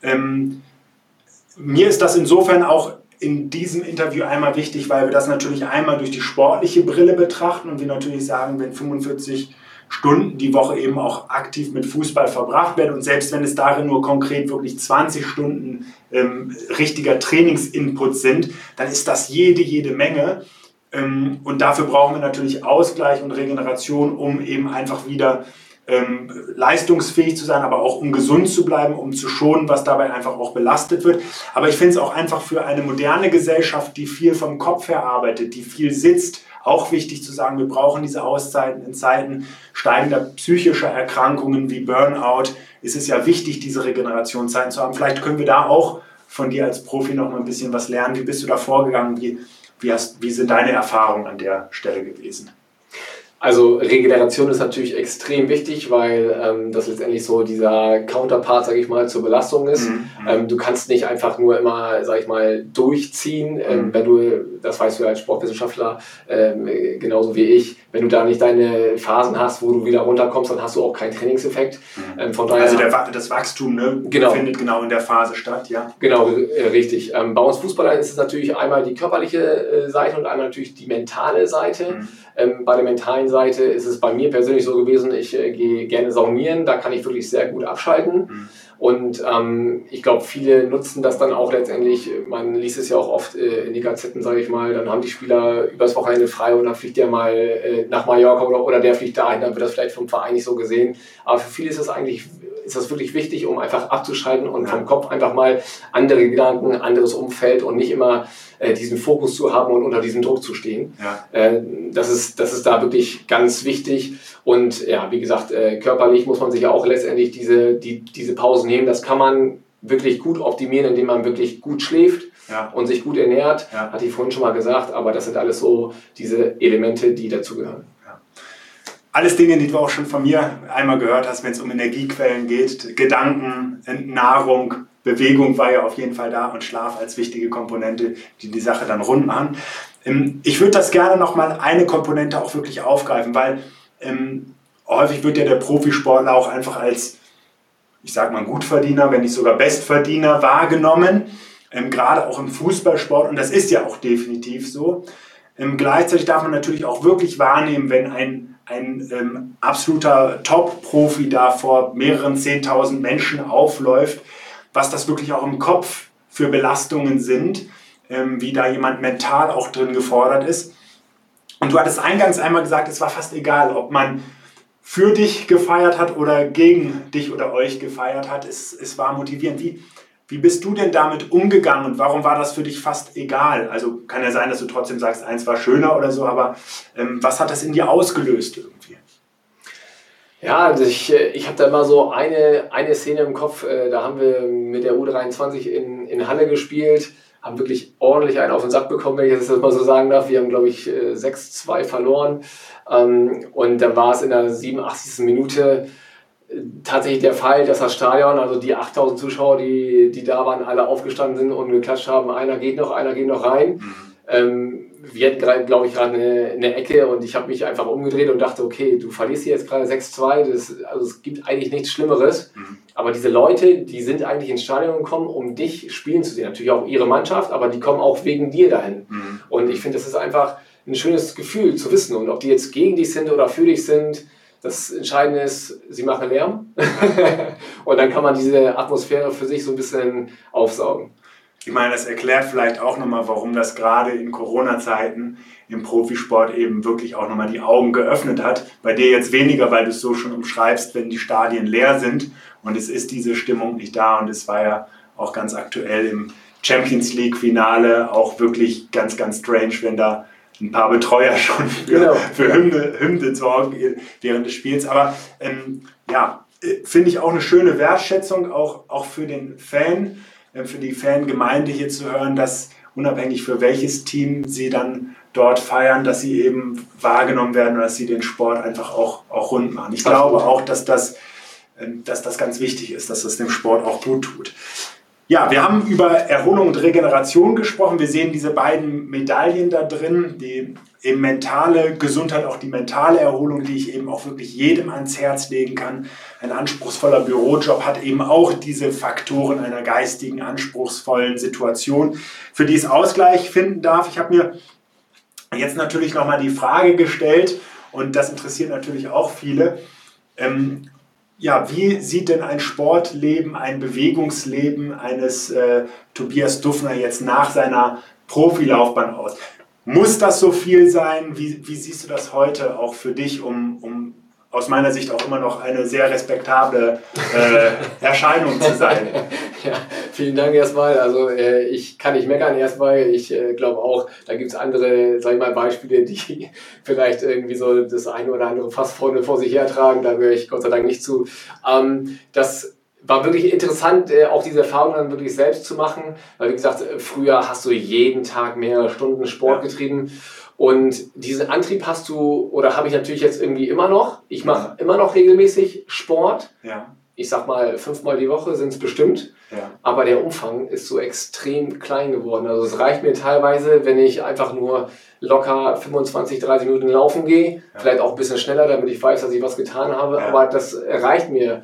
Ähm, mir ist das insofern auch in diesem Interview einmal wichtig, weil wir das natürlich einmal durch die sportliche Brille betrachten und wir natürlich sagen, wenn 45 Stunden die Woche eben auch aktiv mit Fußball verbracht werden und selbst wenn es darin nur konkret wirklich 20 Stunden ähm, richtiger Trainingsinput sind, dann ist das jede, jede Menge. Ähm, und dafür brauchen wir natürlich Ausgleich und Regeneration, um eben einfach wieder ähm, leistungsfähig zu sein, aber auch um gesund zu bleiben, um zu schonen, was dabei einfach auch belastet wird. Aber ich finde es auch einfach für eine moderne Gesellschaft, die viel vom Kopf her arbeitet, die viel sitzt, auch wichtig zu sagen, wir brauchen diese Auszeiten in Zeiten steigender psychischer Erkrankungen wie Burnout. Ist es ja wichtig, diese Regenerationszeiten zu haben. Vielleicht können wir da auch von dir als Profi noch mal ein bisschen was lernen. Wie bist du da vorgegangen? Wie, wie, hast, wie sind deine Erfahrungen an der Stelle gewesen? Also Regeneration ist natürlich extrem wichtig, weil ähm, das letztendlich so dieser Counterpart, sage ich mal, zur Belastung ist. Mhm. mhm. Ähm, du kannst nicht einfach nur immer, sage ich mal, durchziehen, ähm, mhm. wenn du, das weißt du als Sportwissenschaftler ähm, genauso wie ich, wenn du da nicht deine Phasen hast, wo du wieder runterkommst, dann hast du auch keinen Trainingseffekt. Mhm. Ähm, von daher, also der, das Wachstum ne, genau. findet genau in der Phase statt, ja. Genau, äh, richtig. Ähm, bei uns Fußballern ist es natürlich einmal die körperliche äh, Seite und einmal natürlich die mentale Seite. Mhm. Ähm, bei der mentalen Seite ist es bei mir persönlich so gewesen, ich äh, gehe gerne saunieren, da kann ich wirklich sehr gut abschalten. Mhm. Und ähm, ich glaube, viele nutzen das dann auch letztendlich. Man liest es ja auch oft äh, in die Gazetten, sage ich mal. Dann haben die Spieler übers Wochenende frei und dann fliegt der mal äh, nach Mallorca oder, oder der fliegt dahin. Dann wird das vielleicht vom Verein nicht so gesehen. Aber für viele ist das eigentlich ist das wirklich wichtig, um einfach abzuschalten und vom Kopf einfach mal andere Gedanken, anderes Umfeld und nicht immer äh, diesen Fokus zu haben und unter diesem Druck zu stehen. Ja. Äh, das, ist, das ist da wirklich ganz wichtig. Und ja, wie gesagt, äh, körperlich muss man sich auch letztendlich diese, die, diese Pausen nehmen. Das kann man wirklich gut optimieren, indem man wirklich gut schläft. Ja. und sich gut ernährt, ja. hatte ich vorhin schon mal gesagt, aber das sind alles so diese Elemente, die dazugehören alles Dinge, die du auch schon von mir einmal gehört hast, wenn es um Energiequellen geht, Gedanken, Nahrung, Bewegung war ja auf jeden Fall da und Schlaf als wichtige Komponente, die die Sache dann rund machen. Ähm, ich würde das gerne nochmal eine Komponente auch wirklich aufgreifen, weil ähm, häufig wird ja der Profisportler auch einfach als, ich sage mal, Gutverdiener, wenn nicht sogar Bestverdiener wahrgenommen, ähm, gerade auch im Fußballsport und das ist ja auch definitiv so. Ähm, gleichzeitig darf man natürlich auch wirklich wahrnehmen, wenn ein ein ähm, absoluter Top-Profi da vor mehreren 10.000 Menschen aufläuft, was das wirklich auch im Kopf für Belastungen sind, ähm, wie da jemand mental auch drin gefordert ist. Und du hattest eingangs einmal gesagt, es war fast egal, ob man für dich gefeiert hat oder gegen dich oder euch gefeiert hat. Es, es war motivierend. Wie, wie bist du denn damit umgegangen und warum war das für dich fast egal? Also kann ja sein, dass du trotzdem sagst, eins war schöner oder so, aber ähm, was hat das in dir ausgelöst irgendwie? Ja, also ich, äh, ich habe da immer so eine, eine Szene im Kopf, äh, da haben wir mit der U23 in, in Halle gespielt, haben wirklich ordentlich einen auf den Sack bekommen, wenn ich das mal so sagen darf. Wir haben, glaube ich, 6-2 äh, verloren ähm, und dann war es in der 87. Minute tatsächlich der Fall, dass das Stadion, also die 8000 Zuschauer, die, die da waren, alle aufgestanden sind und geklatscht haben, einer geht noch, einer geht noch rein. Mhm. Ähm, wir hatten, glaube ich, gerade eine, eine, Ecke und ich habe mich einfach umgedreht und dachte, okay, du verlierst hier jetzt gerade 6-2, also es gibt eigentlich nichts Schlimmeres. Mhm. aber diese Leute, die sind eigentlich ins Stadion gekommen, um dich spielen zu sehen. Natürlich auch ihre Mannschaft, aber die kommen auch wegen dir dahin. Mhm. Und ich finde, das ist einfach ein schönes Gefühl zu wissen. Und ob die jetzt gegen dich sind oder für dich sind, das Entscheidende ist, sie machen Lärm. <laughs> und dann kann man diese Atmosphäre für sich so ein bisschen aufsaugen. Ich meine, das erklärt vielleicht auch nochmal, warum das gerade in Corona-Zeiten im Profisport eben wirklich auch nochmal die Augen geöffnet hat. Bei dir jetzt weniger, weil du es so schon umschreibst, wenn die Stadien leer sind und es ist diese Stimmung nicht da und es war ja auch ganz aktuell im Champions League-Finale auch wirklich ganz, ganz strange, wenn da ein paar Betreuer schon für, genau. für Hymne, Hymne sorgen während des Spiels. Aber ähm, ja, äh, finde ich auch eine schöne Wertschätzung, auch, auch für den Fan, äh, für die Fangemeinde hier zu hören, dass unabhängig für welches Team sie dann dort feiern, dass sie eben wahrgenommen werden und dass sie den Sport einfach auch, auch rund machen. Ich glaube auch, dass das, ähm, dass das ganz wichtig ist, dass das dem Sport auch gut tut. Ja, wir haben über Erholung und Regeneration gesprochen. Wir sehen diese beiden Medaillen da drin, die eben mentale Gesundheit, auch die mentale Erholung, die ich eben auch wirklich jedem ans Herz legen kann. Ein anspruchsvoller Bürojob hat eben auch diese Faktoren einer geistigen, anspruchsvollen Situation, für die es Ausgleich finden darf. Ich habe mir jetzt natürlich nochmal die Frage gestellt, und das interessiert natürlich auch viele, ähm, ja, wie sieht denn ein Sportleben, ein Bewegungsleben eines äh, Tobias Duffner jetzt nach seiner Profilaufbahn aus? Muss das so viel sein? Wie, wie siehst du das heute auch für dich, um, um aus meiner Sicht auch immer noch eine sehr respektable äh, Erscheinung zu sein. <laughs> ja, vielen Dank erstmal. Also äh, ich kann nicht meckern erstmal. Ich äh, glaube auch, da gibt es andere, sag ich mal, Beispiele, die <laughs> vielleicht irgendwie so das eine oder andere fast vorne vor sich hertragen. Da gehöre ich Gott sei Dank nicht zu. Ähm, das war wirklich interessant, äh, auch diese Erfahrung dann wirklich selbst zu machen. Weil wie gesagt, früher hast du jeden Tag mehrere Stunden Sport ja. getrieben. Und diesen Antrieb hast du, oder habe ich natürlich jetzt irgendwie immer noch. Ich mache immer noch regelmäßig Sport. Ja. Ich sag mal, fünfmal die Woche sind es bestimmt. Ja. Aber der Umfang ist so extrem klein geworden. Also es reicht mir teilweise, wenn ich einfach nur locker 25, 30 Minuten laufen gehe. Ja. Vielleicht auch ein bisschen schneller, damit ich weiß, dass ich was getan habe. Aber das reicht mir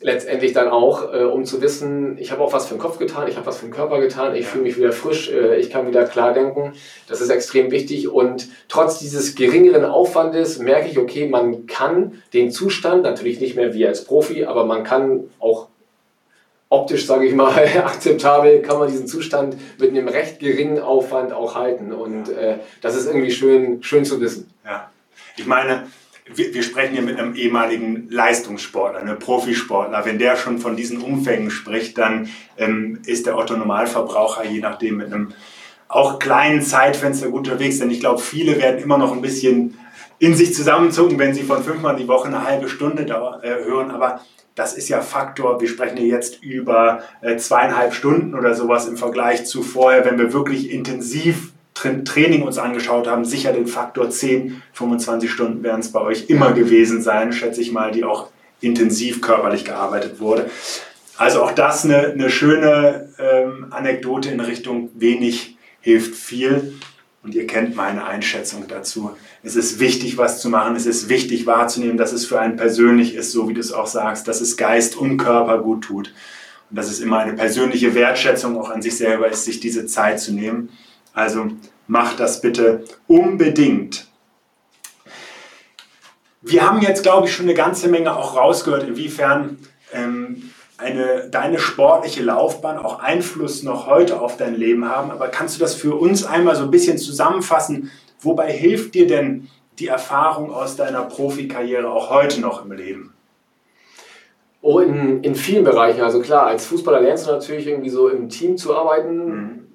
letztendlich dann auch, äh, um zu wissen, ich habe auch was für den Kopf getan, ich habe was für den Körper getan, ich fühle mich wieder frisch, äh, ich kann wieder klar denken. Das ist extrem wichtig und trotz dieses geringeren Aufwandes merke ich, okay, man kann den Zustand, natürlich nicht mehr wie als Profi, aber man kann auch optisch, sage ich mal, <laughs> akzeptabel, kann man diesen Zustand mit einem recht geringen Aufwand auch halten und äh, das ist irgendwie schön, schön zu wissen. Ja, ich meine, wir, wir, sprechen hier mit einem ehemaligen Leistungssportler, einem Profisportler. Wenn der schon von diesen Umfängen spricht, dann ähm, ist der Otto Normalverbraucher je nachdem mit einem auch kleinen Zeitfenster unterwegs. Denn ich glaube, viele werden immer noch ein bisschen in sich zusammenzucken, wenn sie von fünfmal die Woche eine halbe Stunde da, äh, hören. Aber das ist ja Faktor, wir sprechen hier jetzt über äh, zweieinhalb Stunden oder sowas im Vergleich zu vorher, wenn wir wirklich intensiv Training uns angeschaut haben, sicher den Faktor 10, 25 Stunden werden es bei euch immer gewesen sein, schätze ich mal, die auch intensiv körperlich gearbeitet wurde. Also auch das eine, eine schöne ähm, Anekdote in Richtung wenig hilft viel. Und ihr kennt meine Einschätzung dazu. Es ist wichtig, was zu machen. Es ist wichtig wahrzunehmen, dass es für einen persönlich ist, so wie du es auch sagst, dass es Geist und Körper gut tut. Und dass es immer eine persönliche Wertschätzung auch an sich selber ist, sich diese Zeit zu nehmen. Also macht das bitte unbedingt. Wir haben jetzt, glaube ich, schon eine ganze Menge auch rausgehört, inwiefern ähm, eine, deine sportliche Laufbahn auch Einfluss noch heute auf dein Leben haben. Aber kannst du das für uns einmal so ein bisschen zusammenfassen? Wobei hilft dir denn die Erfahrung aus deiner Profikarriere auch heute noch im Leben? Oh, in, in vielen Bereichen. Also klar, als Fußballer lernst du natürlich irgendwie so im Team zu arbeiten. Mhm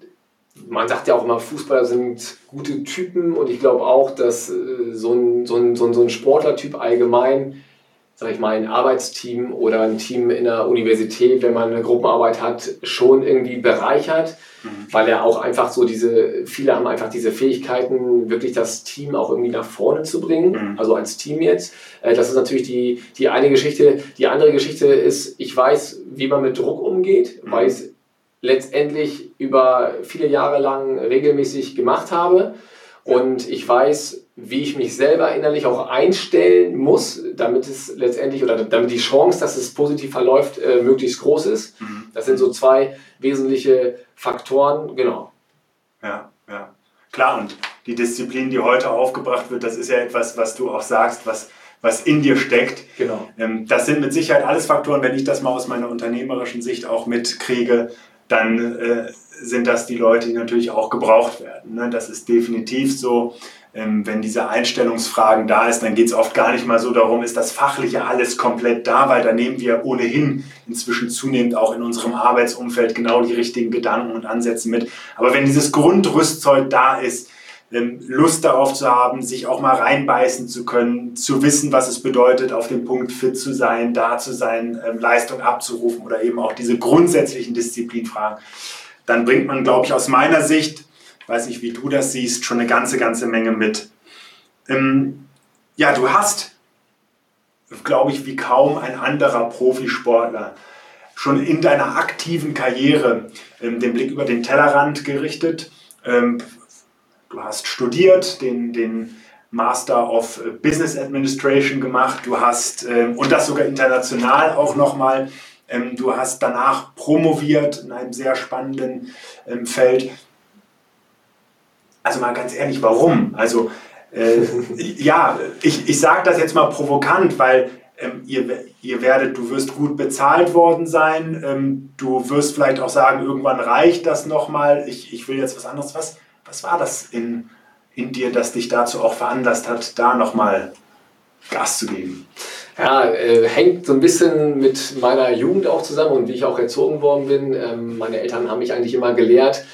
man sagt ja auch immer, Fußballer sind gute Typen und ich glaube auch, dass äh, so ein, so ein, so ein, so ein Sportlertyp allgemein, sag ich mal, ein Arbeitsteam oder ein Team in der Universität, wenn man eine Gruppenarbeit hat, schon irgendwie bereichert, mhm. weil er auch einfach so diese, viele haben einfach diese Fähigkeiten, wirklich das Team auch irgendwie nach vorne zu bringen, mhm. also als Team jetzt. Äh, das ist natürlich die, die eine Geschichte. Die andere Geschichte ist, ich weiß, wie man mit Druck umgeht, mhm. weiß, letztendlich über viele Jahre lang regelmäßig gemacht habe. Und ich weiß, wie ich mich selber innerlich auch einstellen muss, damit es letztendlich oder damit die Chance, dass es positiv verläuft, äh, möglichst groß ist. Mhm. Das sind so zwei wesentliche Faktoren, genau. Ja, ja. Klar, und die Disziplin, die heute aufgebracht wird, das ist ja etwas, was du auch sagst, was, was in dir steckt. Genau. Ähm, das sind mit Sicherheit alles Faktoren, wenn ich das mal aus meiner unternehmerischen Sicht auch mitkriege, dann äh, sind das die Leute, die natürlich auch gebraucht werden. Ne? Das ist definitiv so. Ähm, wenn diese Einstellungsfragen da ist, dann geht es oft gar nicht mal so darum, ist das Fachliche alles komplett da, weil da nehmen wir ohnehin inzwischen zunehmend auch in unserem Arbeitsumfeld genau die richtigen Gedanken und Ansätze mit. Aber wenn dieses Grundrüstzeug da ist, Lust darauf zu haben, sich auch mal reinbeißen zu können, zu wissen, was es bedeutet, auf dem Punkt fit zu sein, da zu sein, ähm, Leistung abzurufen oder eben auch diese grundsätzlichen Disziplinfragen, dann bringt man, glaube ich, aus meiner Sicht, weiß nicht, wie du das siehst, schon eine ganze, ganze Menge mit. Ähm, ja, du hast, glaube ich, wie kaum ein anderer Profisportler schon in deiner aktiven Karriere ähm, den Blick über den Tellerrand gerichtet. Du hast studiert, den, den Master of Business Administration gemacht, du hast, ähm, und das sogar international auch nochmal, ähm, du hast danach promoviert in einem sehr spannenden ähm, Feld. Also mal ganz ehrlich, warum? Also äh, <laughs> ja, ich, ich sage das jetzt mal provokant, weil ähm, ihr, ihr werdet, du wirst gut bezahlt worden sein, ähm, du wirst vielleicht auch sagen, irgendwann reicht das nochmal, ich, ich will jetzt was anderes. Was, was war das in, in dir, das dich dazu auch veranlasst hat, da nochmal Gas zu geben? Ja, äh, hängt so ein bisschen mit meiner Jugend auch zusammen und wie ich auch erzogen worden bin. Ähm, meine Eltern haben mich eigentlich immer gelehrt,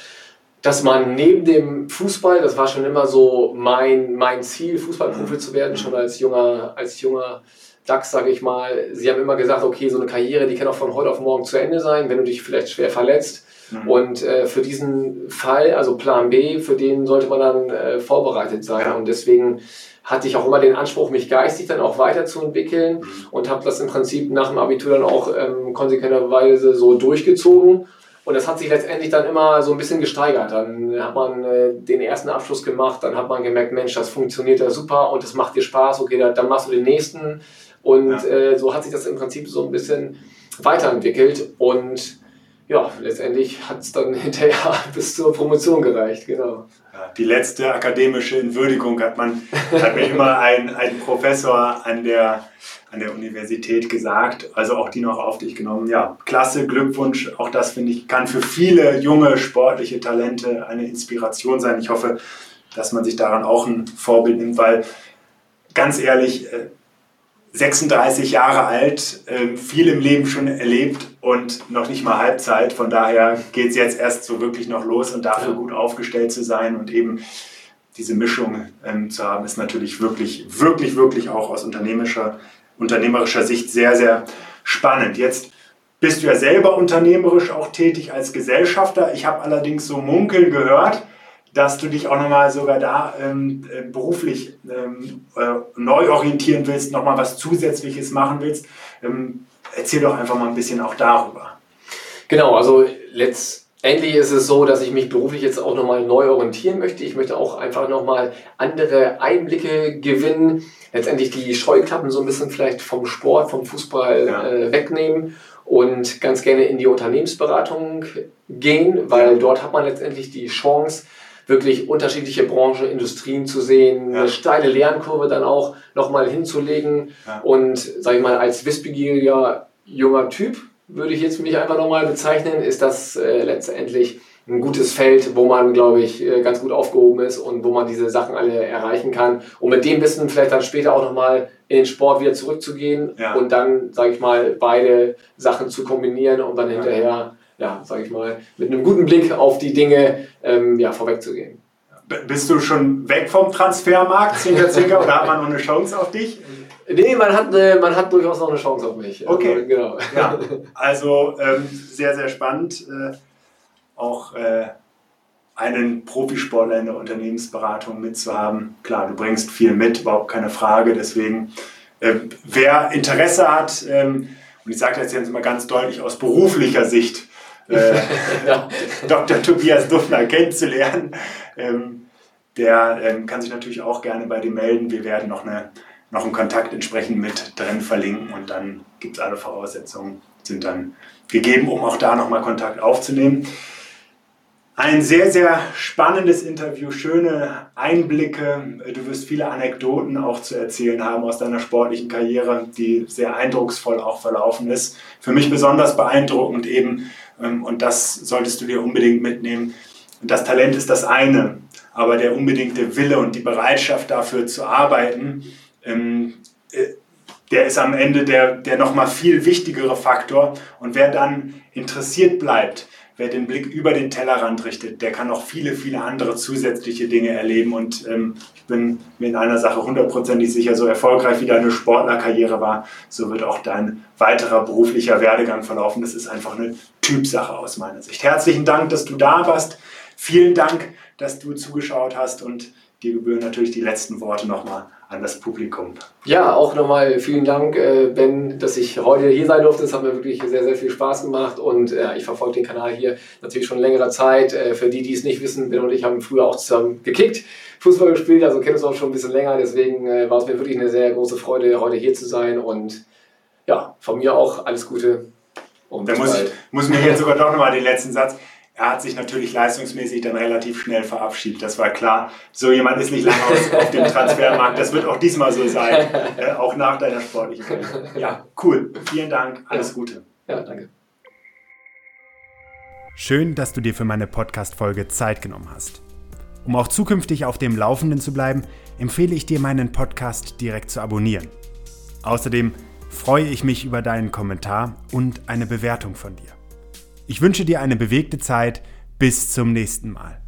dass man neben dem Fußball, das war schon immer so mein, mein Ziel, Fußballprofi zu werden, schon als junger, als junger Dachs, sage ich mal. Sie haben immer gesagt, okay, so eine Karriere, die kann auch von heute auf morgen zu Ende sein, wenn du dich vielleicht schwer verletzt. Mhm. Und äh, für diesen Fall, also Plan B, für den sollte man dann äh, vorbereitet sein. Ja. Und deswegen hatte ich auch immer den Anspruch, mich geistig dann auch weiterzuentwickeln mhm. und habe das im Prinzip nach dem Abitur dann auch ähm, konsequenterweise so durchgezogen. Und das hat sich letztendlich dann immer so ein bisschen gesteigert. Dann hat man äh, den ersten Abschluss gemacht, dann hat man gemerkt, Mensch, das funktioniert ja super und das macht dir Spaß, okay, dann, machst du den nächsten. Und ja. äh, so hat sich das im Prinzip so ein bisschen weiterentwickelt. Und ja, letztendlich hat es dann <laughs> hinterher bis zur Promotion gereicht, genau. Ja, die letzte akademische Würdigung hat man, hat mir immer ein, ein Professor an der, an der Universität gesagt, also auch die noch auf dich genommen. Ja, klasse, Glückwunsch. Auch das finde ich, kann für viele junge sportliche Talente eine Inspiration sein. Ich hoffe, dass man sich daran auch ein Vorbild nimmt, weil ganz ehrlich, äh, 36 Jahre alt, ähm, viel im Leben schon erlebt und noch nicht mal Halbzeit. Von daher geht es jetzt erst so wirklich noch los und dafür gut aufgestellt zu sein und eben diese Mischung ähm, zu haben, ist natürlich wirklich, wirklich, wirklich auch aus unternehmerischer, unternehmerischer Sicht sehr, sehr spannend. Jetzt bist du ja selber unternehmerisch auch tätig als Gesellschafter. Ich habe allerdings so munkeln gehört, dass du dich auch nochmal sogar da ähm, äh, beruflich ähm, äh, neu orientieren willst, nochmal was Zusätzliches machen willst. Ähm, erzähl doch einfach mal ein bisschen auch darüber. Genau, also letztendlich ist es so, dass ich mich beruflich jetzt auch nochmal neu orientieren möchte. Ich möchte auch einfach nochmal andere Einblicke gewinnen, letztendlich die Scheuklappen so ein bisschen vielleicht vom Sport, vom Fußball ja. äh, wegnehmen und ganz gerne in die Unternehmensberatung gehen, weil dort hat man letztendlich die Chance, wirklich unterschiedliche Branchen, Industrien zu sehen, ja. eine steile Lernkurve dann auch nochmal hinzulegen. Ja. Und sage ich mal, als wissbegieriger junger Typ würde ich jetzt mich einfach nochmal bezeichnen, ist das äh, letztendlich ein gutes Feld, wo man, glaube ich, äh, ganz gut aufgehoben ist und wo man diese Sachen alle erreichen kann. Und mit dem Wissen vielleicht dann später auch nochmal in den Sport wieder zurückzugehen ja. und dann, sage ich mal, beide Sachen zu kombinieren und dann hinterher ja, sage ich mal, mit einem guten Blick auf die Dinge ähm, ja, vorwegzugehen. Bist du schon weg vom Transfermarkt, circa, circa, oder hat man noch eine Chance auf dich? Nee, man hat, äh, man hat durchaus noch eine Chance auf mich. Okay. Also, genau. Ja, also ähm, sehr, sehr spannend. Äh, auch äh, einen Profisportler in der Unternehmensberatung mitzuhaben. Klar, du bringst viel mit, überhaupt keine Frage. Deswegen, äh, wer Interesse hat, ähm, und ich sage das jetzt mal ganz deutlich aus beruflicher Sicht, <laughs> Dr. Tobias Duffner kennenzulernen, ähm, der ähm, kann sich natürlich auch gerne bei dir melden. Wir werden noch, eine, noch einen Kontakt entsprechend mit drin verlinken und dann gibt es alle Voraussetzungen, sind dann gegeben, um auch da nochmal Kontakt aufzunehmen. Ein sehr, sehr spannendes Interview, schöne Einblicke. Du wirst viele Anekdoten auch zu erzählen haben aus deiner sportlichen Karriere, die sehr eindrucksvoll auch verlaufen ist. Für mich besonders beeindruckend eben, und das solltest du dir unbedingt mitnehmen. Das Talent ist das eine, aber der unbedingte Wille und die Bereitschaft dafür zu arbeiten, ähm, äh, der ist am Ende der, der nochmal viel wichtigere Faktor. Und wer dann interessiert bleibt, wer den Blick über den Tellerrand richtet, der kann noch viele, viele andere zusätzliche Dinge erleben. Und ähm, ich bin mir in einer Sache hundertprozentig sicher, so erfolgreich wie deine Sportlerkarriere war, so wird auch dein weiterer beruflicher Werdegang verlaufen. Das ist einfach eine Typsache aus meiner Sicht. Herzlichen Dank, dass du da warst. Vielen Dank, dass du zugeschaut hast und dir gebühren natürlich die letzten Worte nochmal an das Publikum. Ja, auch nochmal vielen Dank, äh, Ben, dass ich heute hier sein durfte. Es hat mir wirklich sehr, sehr viel Spaß gemacht und äh, ich verfolge den Kanal hier natürlich schon längere Zeit. Äh, für die, die es nicht wissen, Ben und ich haben früher auch zusammen gekickt, Fußball gespielt, also kennen uns auch schon ein bisschen länger. Deswegen war es mir wirklich eine sehr große Freude, heute hier zu sein und ja, von mir auch alles Gute. Und da muss, ich, muss mir jetzt sogar doch nochmal den letzten Satz er hat sich natürlich leistungsmäßig dann relativ schnell verabschiedet. Das war klar. So jemand ist nicht lange auf dem Transfermarkt. Das wird auch diesmal so sein, äh, auch nach deiner sportlichen Karriere. Ja, cool. Vielen Dank. Alles Gute. Ja, danke. Schön, dass du dir für meine Podcast-Folge Zeit genommen hast. Um auch zukünftig auf dem Laufenden zu bleiben, empfehle ich dir, meinen Podcast direkt zu abonnieren. Außerdem freue ich mich über deinen Kommentar und eine Bewertung von dir. Ich wünsche dir eine bewegte Zeit. Bis zum nächsten Mal.